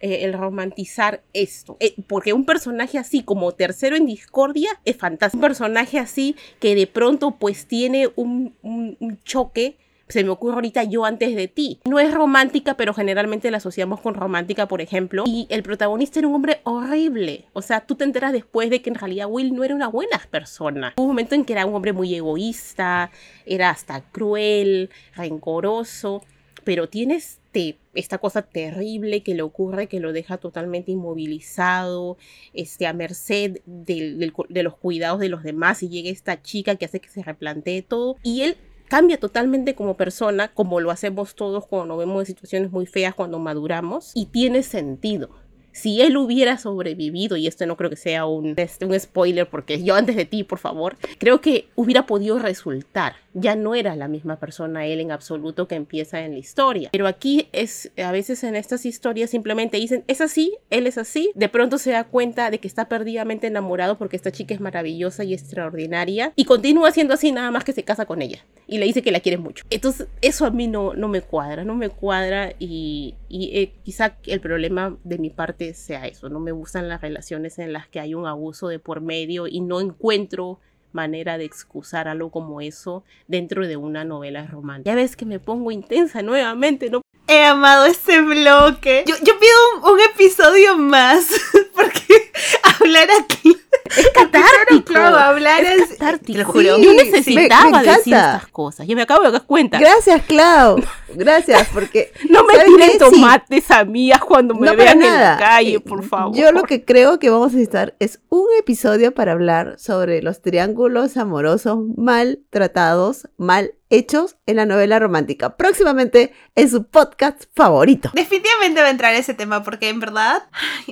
Eh, el romantizar esto. Eh, porque un personaje así como tercero en discordia es fantástico. Un personaje así que de pronto pues tiene un, un, un choque se me ocurre ahorita yo antes de ti. No es romántica, pero generalmente la asociamos con romántica, por ejemplo. Y el protagonista era un hombre horrible. O sea, tú te enteras después de que en realidad Will no era una buena persona. Hubo un momento en que era un hombre muy egoísta, era hasta cruel, rencoroso, pero tienes este, esta cosa terrible que le ocurre, que lo deja totalmente inmovilizado, este, a merced de los cuidados de los demás, y llega esta chica que hace que se replantee todo, y él cambia totalmente como persona, como lo hacemos todos cuando nos vemos en situaciones muy feas cuando maduramos, y tiene sentido si él hubiera sobrevivido, y esto no creo que sea un, este, un spoiler porque yo antes de ti, por favor, creo que hubiera podido resultar. Ya no era la misma persona él en absoluto que empieza en la historia. Pero aquí es, a veces en estas historias simplemente dicen, es así, él es así. De pronto se da cuenta de que está perdidamente enamorado porque esta chica es maravillosa y extraordinaria. Y continúa siendo así nada más que se casa con ella. Y le dice que la quiere mucho. Entonces eso a mí no, no me cuadra, no me cuadra y, y eh, quizá el problema de mi parte sea eso. No me gustan las relaciones en las que hay un abuso de por medio y no encuentro manera de excusar algo como eso dentro de una novela romántica. Ya ves que me pongo intensa nuevamente, ¿no? He amado este bloque. Yo, pido un episodio más porque hablar aquí es catártico. Claro, hablar es, catártico. Te juro. Yo necesitaba decir estas cosas. Yo me acabo de dar cuenta. Gracias, Clau. Gracias, porque. no me tiren tomates a mí cuando me vean en la calle, por favor. Yo lo que creo que vamos a necesitar es un episodio para hablar sobre los triángulos amorosos mal tratados, mal hechos en la novela romántica. Próximamente en su podcast favorito. Definitivamente va a entrar ese tema porque en verdad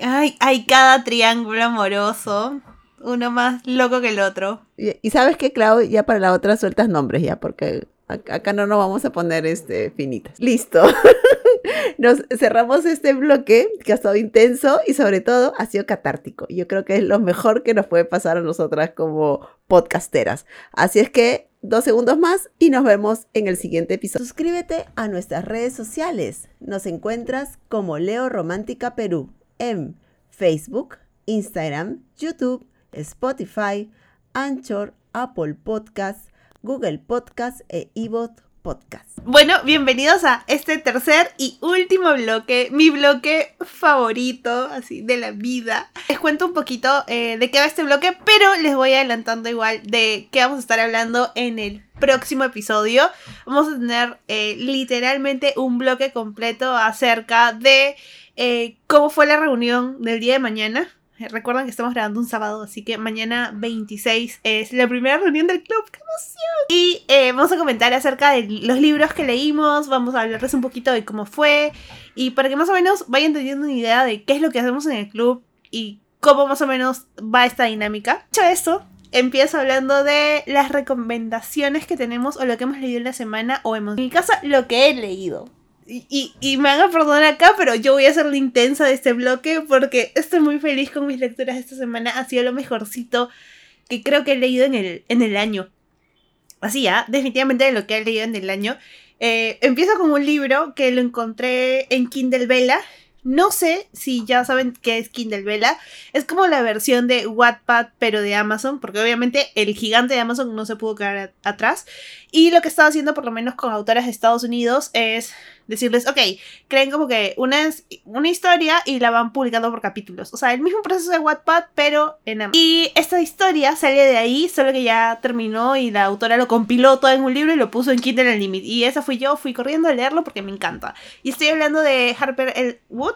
hay, hay cada triángulo amoroso uno más loco que el otro. Y, sabes que, Clau, ya para la otra sueltas nombres ya, porque acá no nos vamos a poner este finitas. Listo. nos cerramos este bloque que ha estado intenso y sobre todo ha sido catártico. Yo creo que es lo mejor que nos puede pasar a nosotras como podcasteras. Así es que dos segundos más y nos vemos en el siguiente episodio. Suscríbete a nuestras redes sociales. Nos encuentras como Leo Romántica Perú en Facebook, Instagram, YouTube, Spotify, Anchor, Apple Podcasts, Google Podcasts e iVoox Podcast. Bueno, bienvenidos a este tercer y último bloque, mi bloque favorito, así, de la vida. Les cuento un poquito eh, de qué va este bloque, pero les voy adelantando igual de qué vamos a estar hablando en el próximo episodio. Vamos a tener eh, literalmente un bloque completo acerca de eh, cómo fue la reunión del día de mañana eh, recuerdan que estamos grabando un sábado, así que mañana 26 es la primera reunión del club. ¡Qué emoción! Y eh, vamos a comentar acerca de los libros que leímos, vamos a hablarles un poquito de cómo fue y para que más o menos vayan teniendo una idea de qué es lo que hacemos en el club y cómo más o menos va esta dinámica. Dicho esto, empiezo hablando de las recomendaciones que tenemos o lo que hemos leído en la semana o hemos... En mi caso, lo que he leído. Y, y, me van a perdonar acá, pero yo voy a ser la intensa de este bloque porque estoy muy feliz con mis lecturas esta semana. Ha sido lo mejorcito que creo que he leído en el, en el año. Así ya, definitivamente de lo que he leído en el año. Eh, empiezo con un libro que lo encontré en Kindle Vela. No sé si ya saben qué es Kindle Vela. Es como la versión de Wattpad, pero de Amazon, porque obviamente el gigante de Amazon no se pudo quedar atrás. Y lo que estaba haciendo, por lo menos con autores de Estados Unidos, es decirles, ok, creen como que una, una historia y la van publicando por capítulos. O sea, el mismo proceso de Wattpad, pero en Amazon. Y esta historia sale de ahí, solo que ya terminó y la autora lo compiló todo en un libro y lo puso en Kindle Unlimited. Y esa fui yo, fui corriendo a leerlo porque me encanta. Y estoy hablando de Harper L. Wood.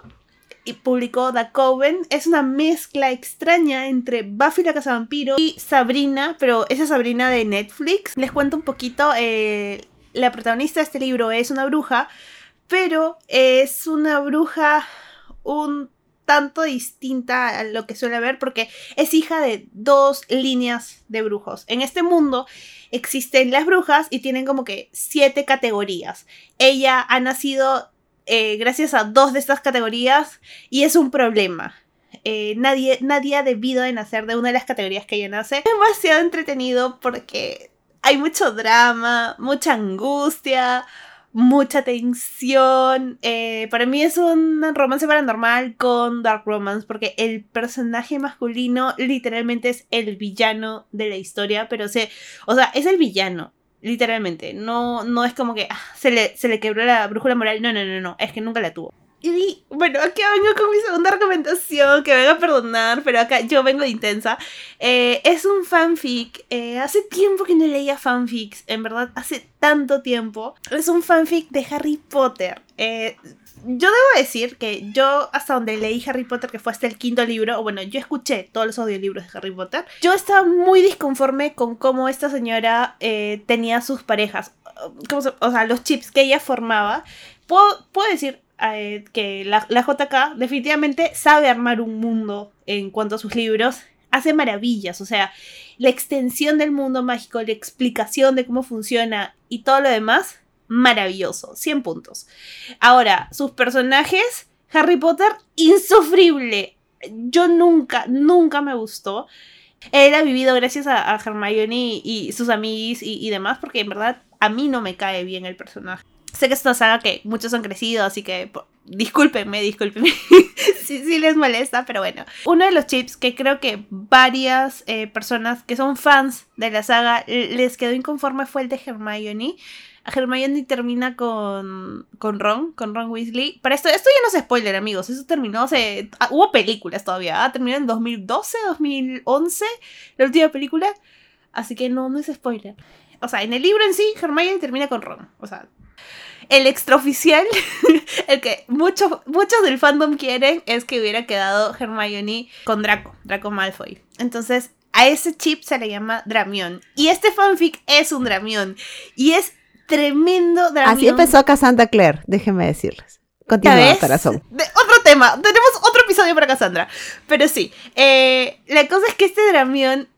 Y publicó The Coven. Es una mezcla extraña entre Buffy la Casa Vampiro y Sabrina, pero esa Sabrina de Netflix. Les cuento un poquito. Eh, la protagonista de este libro es una bruja pero es una bruja un tanto distinta a lo que suele haber porque es hija de dos líneas de brujos. En este mundo existen las brujas y tienen como que siete categorías. Ella ha nacido eh, gracias a dos de estas categorías y es un problema. Eh, nadie, nadie ha debido de nacer de una de las categorías que ella nace. Es demasiado entretenido porque hay mucho drama, mucha angustia, mucha tensión. Eh, para mí es un romance paranormal con Dark Romance, porque el personaje masculino literalmente es el villano de la historia, pero se, o sea, es el villano. Literalmente, no, no es como que ah, se, le, se le quebró la brújula moral. No, no, no, no. Es que nunca la tuvo. Bueno, aquí vengo con mi segunda recomendación, que vengo a perdonar, pero acá yo vengo de intensa. Eh, es un fanfic. Eh, hace tiempo que no leía fanfics, en verdad, hace tanto tiempo. Es un fanfic de Harry Potter. Eh, yo debo decir que yo, hasta donde leí Harry Potter, que fue hasta el quinto libro, o bueno, yo escuché todos los audiolibros de Harry Potter, yo estaba muy disconforme con cómo esta señora tenía sus parejas. o sea, los chips que ella formaba. Puedo, puedo decir, eh, que la, la, JK definitivamente sabe armar un mundo en cuanto a sus libros. Hace maravillas, o sea, la extensión del mundo mágico, la explicación de cómo funciona y todo lo demás, maravilloso, 100 puntos. Ahora, sus personajes, Harry Potter, insufrible. Yo nunca, nunca me gustó. Él ha vivido gracias a, a Hermione y, sus amigos y, y demás, porque en verdad a mí no me cae bien el personaje. Sé que es una saga que muchos han crecido, así que discúlpenme, discúlpenme si, les molesta, pero bueno. Uno de los chips que creo que varias eh, personas que son fans de la saga les quedó inconforme fue el de Hermione. Hermione termina con, con Ron, con Ron Weasley. Para esto, esto ya no es spoiler, amigos. Eso terminó hace. Ah, hubo películas todavía. ¿ah? Terminó en 2012, 2011, la última película. Así que no, no es spoiler. O sea, en el libro en sí, Hermione termina con Ron. O sea, el extraoficial, el que muchos, muchos del fandom quieren, es que hubiera quedado Hermione con Draco, Draco Malfoy. Entonces, a ese chip se le llama Dramión. Y este fanfic es un Dramión. Y es tremendo Dramión. Así empezó Cassandra Clare, déjenme decirles. Continúa, corazón. De, otro tema. Tenemos otro episodio para Cassandra. Pero sí. Eh, la cosa es que este Dramión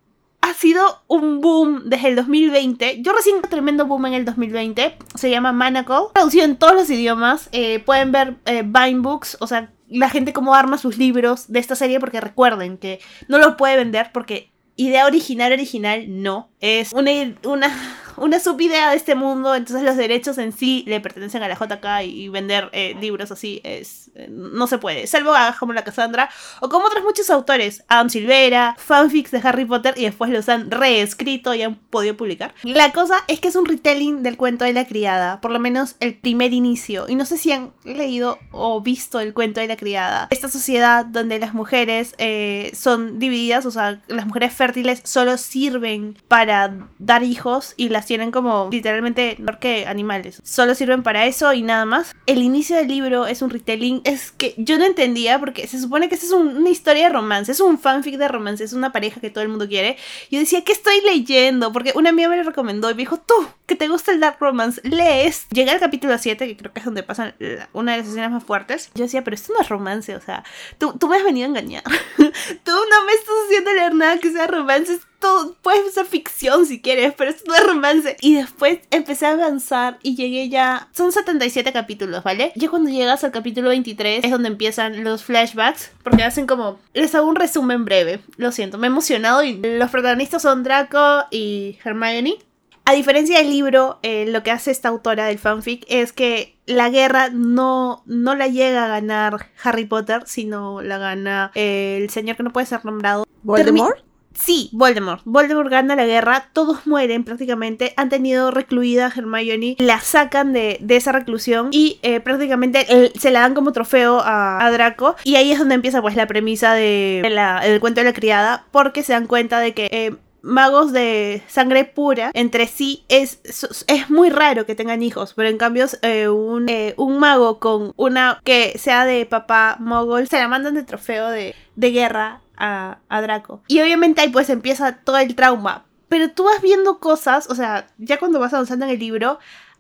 ha sido un boom desde el 2020. Yo recién un tremendo boom en el 2020. Se llama Manacle. Traducido en todos los idiomas. Eh, pueden ver eh, Books, o sea, la gente cómo arma sus libros de esta serie porque recuerden que no lo puede vender porque idea original original no. Es una, una una subidea de este mundo, entonces los derechos en sí le pertenecen a la JK y vender eh, libros así es no se puede, salvo a como la Cassandra o como otros muchos autores, Adam Silvera, fanfics de Harry Potter y después los han reescrito y han podido publicar. La cosa es que es un retelling del cuento de la criada, por lo menos el primer inicio, y no sé si han leído o visto el cuento de la criada. Esta sociedad donde las mujeres eh, son divididas, o sea, las mujeres fértiles solo sirven para dar hijos y las tienen como literalmente no que animales. Solo sirven para eso y nada más. El inicio del libro es un retelling. Es que yo no entendía porque se supone que es una historia de romance. Es un fanfic de romance. Es una pareja que todo el mundo quiere. Yo decía, ¿qué estoy leyendo? Porque una amiga me lo recomendó y me dijo, tú, que te gusta el dark romance, lees. Llegué al capítulo 7, que creo que es donde pasan una de las escenas más fuertes. Yo decía, pero esto no es romance, o sea, tú, tú me has venido a engañar. tú no me estás haciendo leer nada que sea romance todo, puede ser ficción si quieres, pero esto no es romance. Y después empecé a avanzar y llegué ya. Son 77 capítulos, ¿vale? Ya cuando llegas al capítulo 23 es donde empiezan los flashbacks, porque hacen como. Les hago un resumen breve. Lo siento, me he emocionado y los protagonistas son Draco y Hermione. A diferencia del libro, eh, lo que hace esta autora del fanfic es que la guerra no, no la llega a ganar Harry Potter, sino la gana el señor que no puede ser nombrado. ¿Voldemort? Sí, Voldemort. Voldemort gana la guerra, todos mueren prácticamente, han tenido recluida a Hermione, la sacan de, esa reclusión y eh, prácticamente se la dan como trofeo a, Draco. Y ahí es donde empieza pues la premisa de, del cuento de la criada, porque se dan cuenta de que... Eh, magos de sangre pura entre sí es, es muy raro que tengan hijos, pero en cambio eh, un, un, mago con una que sea de papá mogol se la mandan de trofeo de, de guerra a, Draco. Y obviamente ahí pues empieza todo el trauma. Pero tú vas viendo cosas, o sea, ya cuando vas avanzando en el libro,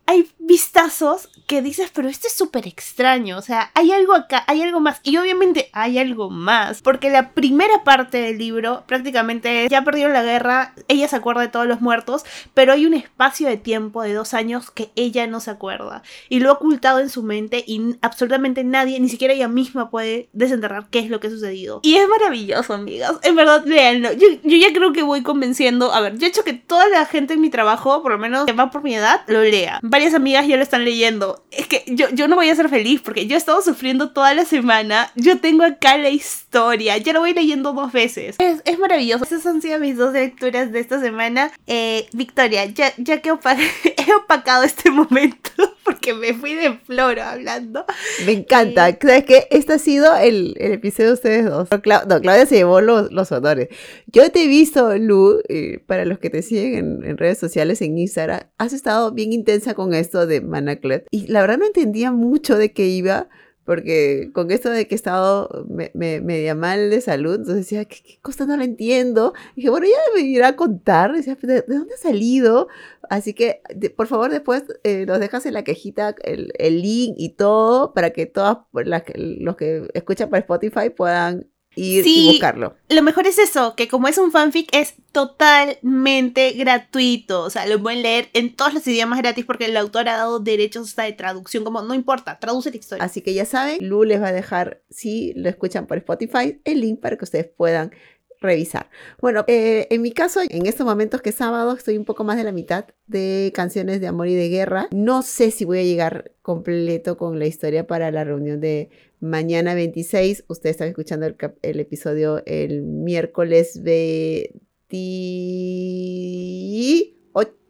hay vistazos que dices, pero esto es súper extraño, o sea, hay algo acá, hay algo más, y obviamente hay algo más, porque la primera parte del libro prácticamente es, ya perdieron la guerra, ella se acuerda de todos los muertos, pero hay un espacio de tiempo de dos años que ella no se acuerda, y lo ha ocultado en su mente y absolutamente nadie, ni siquiera ella misma puede desenterrar qué es lo que ha sucedido. Y es maravilloso, amigas, en verdad, léanlo, yo, yo ya creo que voy convenciendo, a ver, yo he hecho que toda la gente en mi trabajo, por lo menos que va por mi edad, lo lea varias amigas ya lo están leyendo. Es que yo, yo no voy a ser feliz porque yo he estado sufriendo toda la semana. Yo tengo acá la historia. Ya lo voy leyendo dos veces. Es, es maravilloso. Esas han sido mis dos lecturas de esta semana. Eh, Victoria, ya, ya que he opacado este momento porque me fui de floro hablando. Me encanta. Eh, ¿Sabes qué? Este ha sido el, el episodio de ustedes dos. No, Claudia se llevó los, los, honores. Yo te he visto, Lu, eh, para los que te siguen en, en redes sociales, en Instagram, has estado bien intensa con esto de Manaclet. Y la verdad no entendía mucho de qué iba, porque con esto de que he estado me, media mal de salud, entonces decía, ¿qué, cosa no lo entiendo? Y dije, bueno, ya me irá a contar, decía, ¿de, dónde ha salido? Así que, por favor, después eh, nos dejas en la quejita el, el, link y todo para que todos los que escuchan por Spotify puedan ir y buscarlo. Lo mejor es eso, que como es un fanfic es totalmente gratuito, o sea, lo pueden leer en todos los idiomas gratis porque el autor ha dado derechos hasta de traducción, como no importa, traduce la historia. Así que ya saben, Lu les va a dejar, si lo escuchan por Spotify, el link para que ustedes puedan revisar. Bueno, eh, en mi caso, en estos momentos que es sábado, estoy un poco más de la mitad de canciones de amor y de guerra. No sé si voy a llegar completo con la historia para la reunión de mañana 26. Ustedes están escuchando el, episodio el miércoles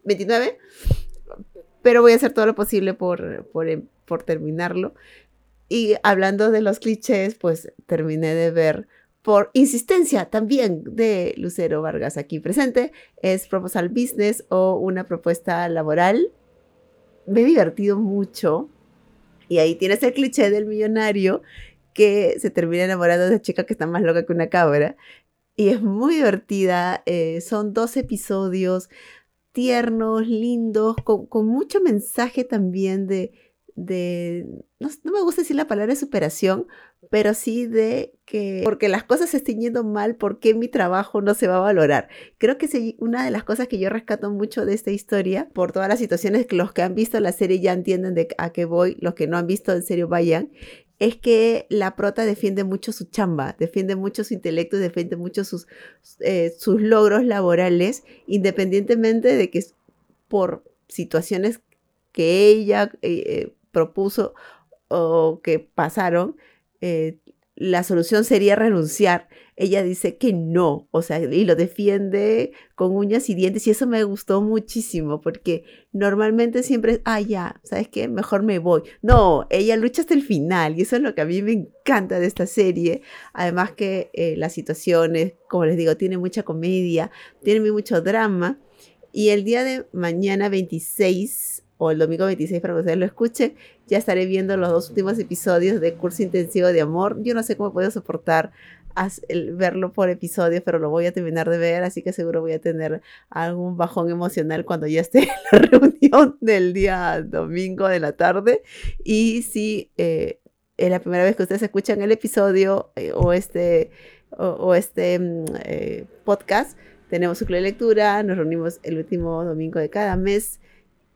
29. Pero voy a hacer todo lo posible por, por, terminarlo. Y hablando de los clichés, pues terminé de ver por insistencia también de Lucero Vargas aquí presente, es Proposal Business o una propuesta laboral. Me he divertido mucho y ahí tienes el cliché del millonario que se termina enamorando de esa chica que está más loca que una cabra. Y es muy divertida. Eh, son dos episodios tiernos, lindos, con, mucho mensaje también de, de no, no, me gusta decir la palabra superación, pero sí de que porque las cosas se estén yendo mal, ¿por qué mi trabajo no se va a valorar? Creo que es una de las cosas que yo rescato mucho de esta historia, por todas las situaciones que los que han visto la serie ya entienden de a qué voy, los que no han visto en serio vayan, es que la prota defiende mucho su chamba, defiende mucho su intelecto, defiende mucho sus, eh, sus logros laborales, independientemente de que por situaciones que ella eh, eh, propuso o que pasaron, eh, la solución sería renunciar. Ella dice que no, o sea, y lo defiende con uñas y dientes, y eso me gustó muchísimo, porque normalmente siempre es, ah, ya, ¿sabes qué? Mejor me voy. No, ella lucha hasta el final, y eso es lo que a mí me encanta de esta serie. Además que eh, las situaciones, como les digo, tiene mucha comedia, tiene mucho drama, y el día de mañana 26 o el domingo 26 para que ustedes lo escuchen, ya estaré viendo los dos últimos episodios de Curso Intensivo de Amor. Yo no sé cómo puedo soportar el, verlo por episodios, pero lo voy a terminar de ver, así que seguro voy a tener algún bajón emocional cuando ya esté en la reunión del día domingo de la tarde. Y si eh, es la primera vez que ustedes escuchan el episodio eh, o este, o, este mm, eh, podcast, tenemos su club de lectura, nos reunimos el último domingo de cada mes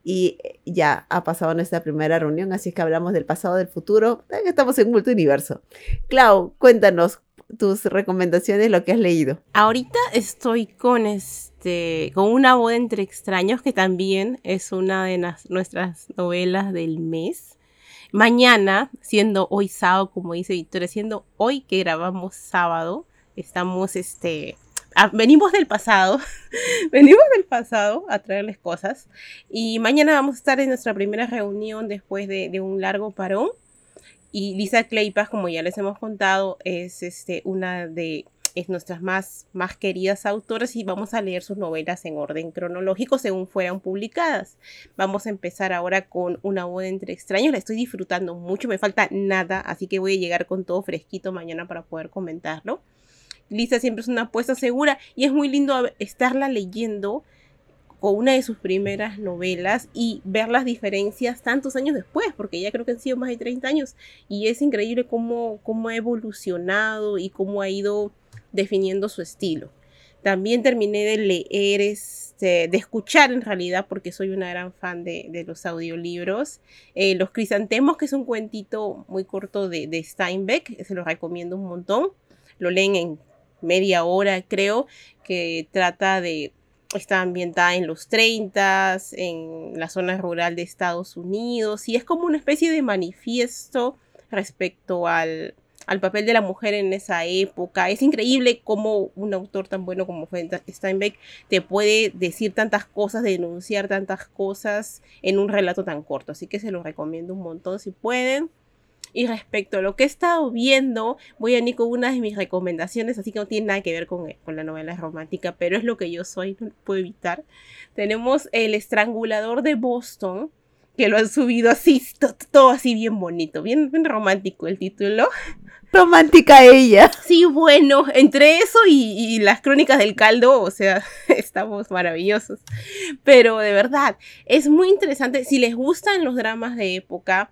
y ya ha pasado nuestra primera reunión, así que hablamos del pasado, del futuro, estamos en multiverso. Clau, cuéntanos tus recomendaciones, lo que has leído. Ahorita estoy con este con una boda entre extraños que también es una de las, nuestras novelas del mes. Mañana, siendo hoy sábado, como dice Victoria, siendo hoy que grabamos sábado, estamos este Ah, venimos del pasado, venimos del pasado a traerles cosas y mañana vamos a estar en nuestra primera reunión después de, un largo parón y Lisa Claypas, como ya les hemos contado, es este, una de es nuestras más, más queridas autoras y vamos a leer sus novelas en orden cronológico según fueran publicadas. Vamos a empezar ahora con Una boda entre extraños, la estoy disfrutando mucho, me falta nada, así que voy a llegar con todo fresquito mañana para poder comentarlo. Lisa siempre es una apuesta segura y es muy lindo estarla leyendo con una de sus primeras novelas y ver las diferencias tantos años después, porque ya creo que han sido más de 30 años y es increíble cómo, cómo ha evolucionado y cómo ha ido definiendo su estilo. También terminé de leer, este, de escuchar en realidad, porque soy una gran fan de, los audiolibros, eh, Los Crisantemos, que es un cuentito muy corto de, de Steinbeck, se lo recomiendo un montón. Lo leen en media hora, creo, que trata de está ambientada en los 30, en la zona rural de Estados Unidos, y es como una especie de manifiesto respecto al, al papel de la mujer en esa época. Es increíble cómo un autor tan bueno como Steinbeck te puede decir tantas cosas, denunciar tantas cosas en un relato tan corto. Así que se lo recomiendo un montón si pueden. Y respecto a lo que he estado viendo, voy a ir con una de mis recomendaciones, así que no tiene nada que ver con, con la novela romántica, pero es lo que yo soy, no puedo evitar. Tenemos El Estrangulador de Boston, que lo han subido así, todo así bien bonito, bien, bien romántico el título. Romántica ella. Sí, bueno, entre eso y, y, las crónicas del caldo, o sea, estamos maravillosos. Pero de verdad, es muy interesante. Si les gustan los dramas de época,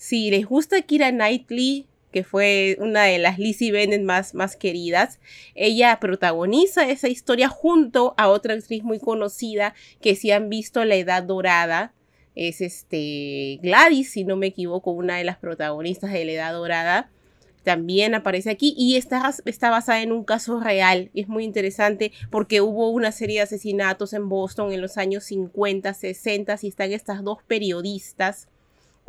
si les gusta Kira Knightley, que fue una de las Lizzie Bennett más, más queridas, ella protagoniza esa historia junto a otra actriz muy conocida que si han visto La Edad Dorada, es este Gladys, si no me equivoco, una de las protagonistas de La Edad Dorada también aparece aquí y está, está, basada en un caso real. Es muy interesante porque hubo una serie de asesinatos en Boston en los años 50, 60 y están estas dos periodistas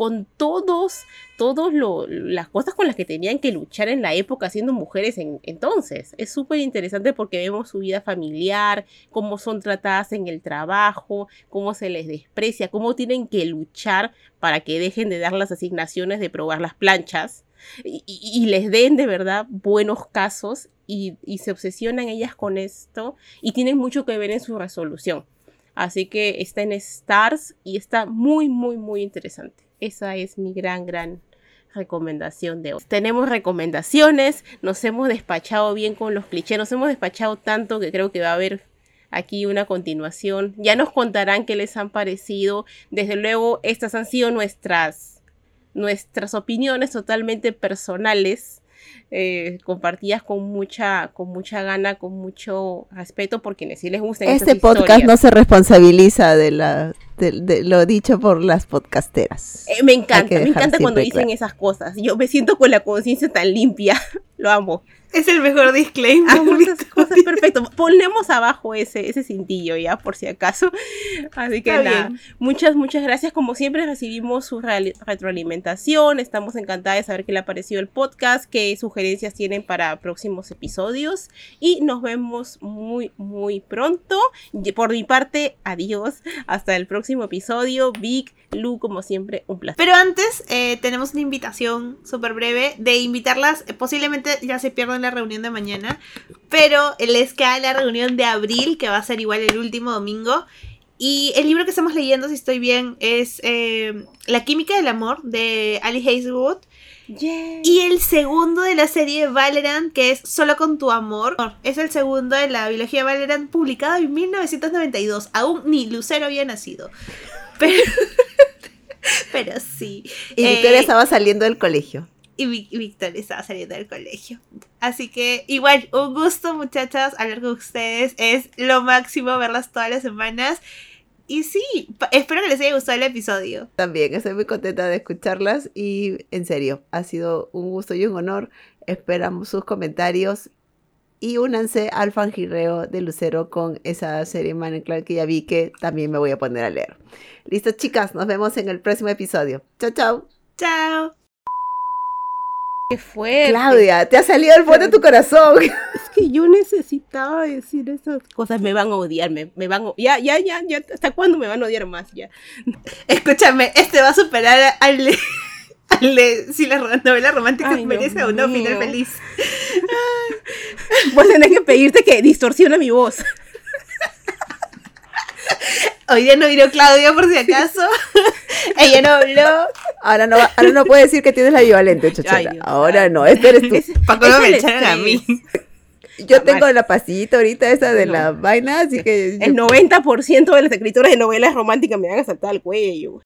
con todos, todos las cosas con las que tenían que luchar en la época siendo mujeres en, entonces. Es súper interesante porque vemos su vida familiar, cómo son tratadas en el trabajo, cómo se les desprecia, cómo tienen que luchar para que dejen de dar las asignaciones de probar las planchas y, les den de verdad buenos casos y, y se obsesionan ellas con esto y tienen mucho que ver en su resolución. Así que está en Stars y está muy, muy, muy interesante. Esa es mi gran, gran recomendación de hoy. Tenemos recomendaciones, nos hemos despachado bien con los clichés, nos hemos despachado tanto que creo que va a haber aquí una continuación. Ya nos contarán qué les han parecido. Desde luego, estas han sido nuestras nuestras opiniones totalmente personales, eh, compartidas con mucha, con mucha gana, con mucho respeto por quienes sí les gustan. Este podcast no se responsabiliza de, la, de, lo dicho por las podcasteras. Eh, me encanta, me encanta cuando dicen esas cosas. Yo me siento con la conciencia tan limpia. lo amo. Es el mejor disclaimer. Ah, cosas, perfecto. Ponemos abajo ese, ese cintillo ya, por si acaso. Así que nada, muchas, muchas gracias. Como siempre recibimos su retroalimentación. Estamos encantadas de saber qué le ha parecido el podcast, qué sugerencias tienen para próximos episodios. Y nos vemos muy, muy pronto. Por mi parte, adiós. Hasta el próximo episodio. Vic, Lu, como siempre, un placer. Pero antes, eh, tenemos una invitación súper breve de invitarlas. Posiblemente ya se pierdan la reunión de mañana, pero les queda la reunión de abril, que va a ser igual el último domingo. Y el libro que estamos leyendo, si estoy bien, es eh, La química del amor de Ali Hazelwood. Y el segundo de la serie Valorant, que es Solo con tu amor, es el segundo de la biología Valorant publicado en 1992. Aún ni Lucero había nacido. Pero, pero sí. Y Victoria eh, estaba saliendo del colegio y Victoria estaba saliendo del colegio. Así que igual, un gusto muchachas hablar con ustedes. Es lo máximo verlas todas las semanas. Y sí, espero que les haya gustado el episodio. También estoy muy contenta de escucharlas y en serio, ha sido un gusto y un honor. Esperamos sus comentarios y únanse al fangirreo de Lucero con esa serie Man Clark que ya vi que también me voy a poner a leer. Listo, chicas, nos vemos en el próximo episodio. Chao, chao. Chao. Qué fuerte. Claudia, te ha salido el fuerte de tu corazón. Es que yo necesitaba decir esas cosas. Me van a odiar, me, van a... Ya, ya, ya, ya. ¿Hasta cuándo me van a odiar más? Ya. Escúchame, este va a superar al... al si la novela romántica merece o no final feliz. Voy a tener que pedirte que distorsione mi voz. Hoy día no vino Claudia por si acaso. Ella no habló. Ahora no, ahora no puede decir que tienes la equivalente, chochera. ahora no, este eres tú. ¿Para qué me echaron a mí? Yo tengo la pastillita ahorita esa de la vaina, así que... El 90% de las escritoras de novelas románticas me van a saltar al cuello.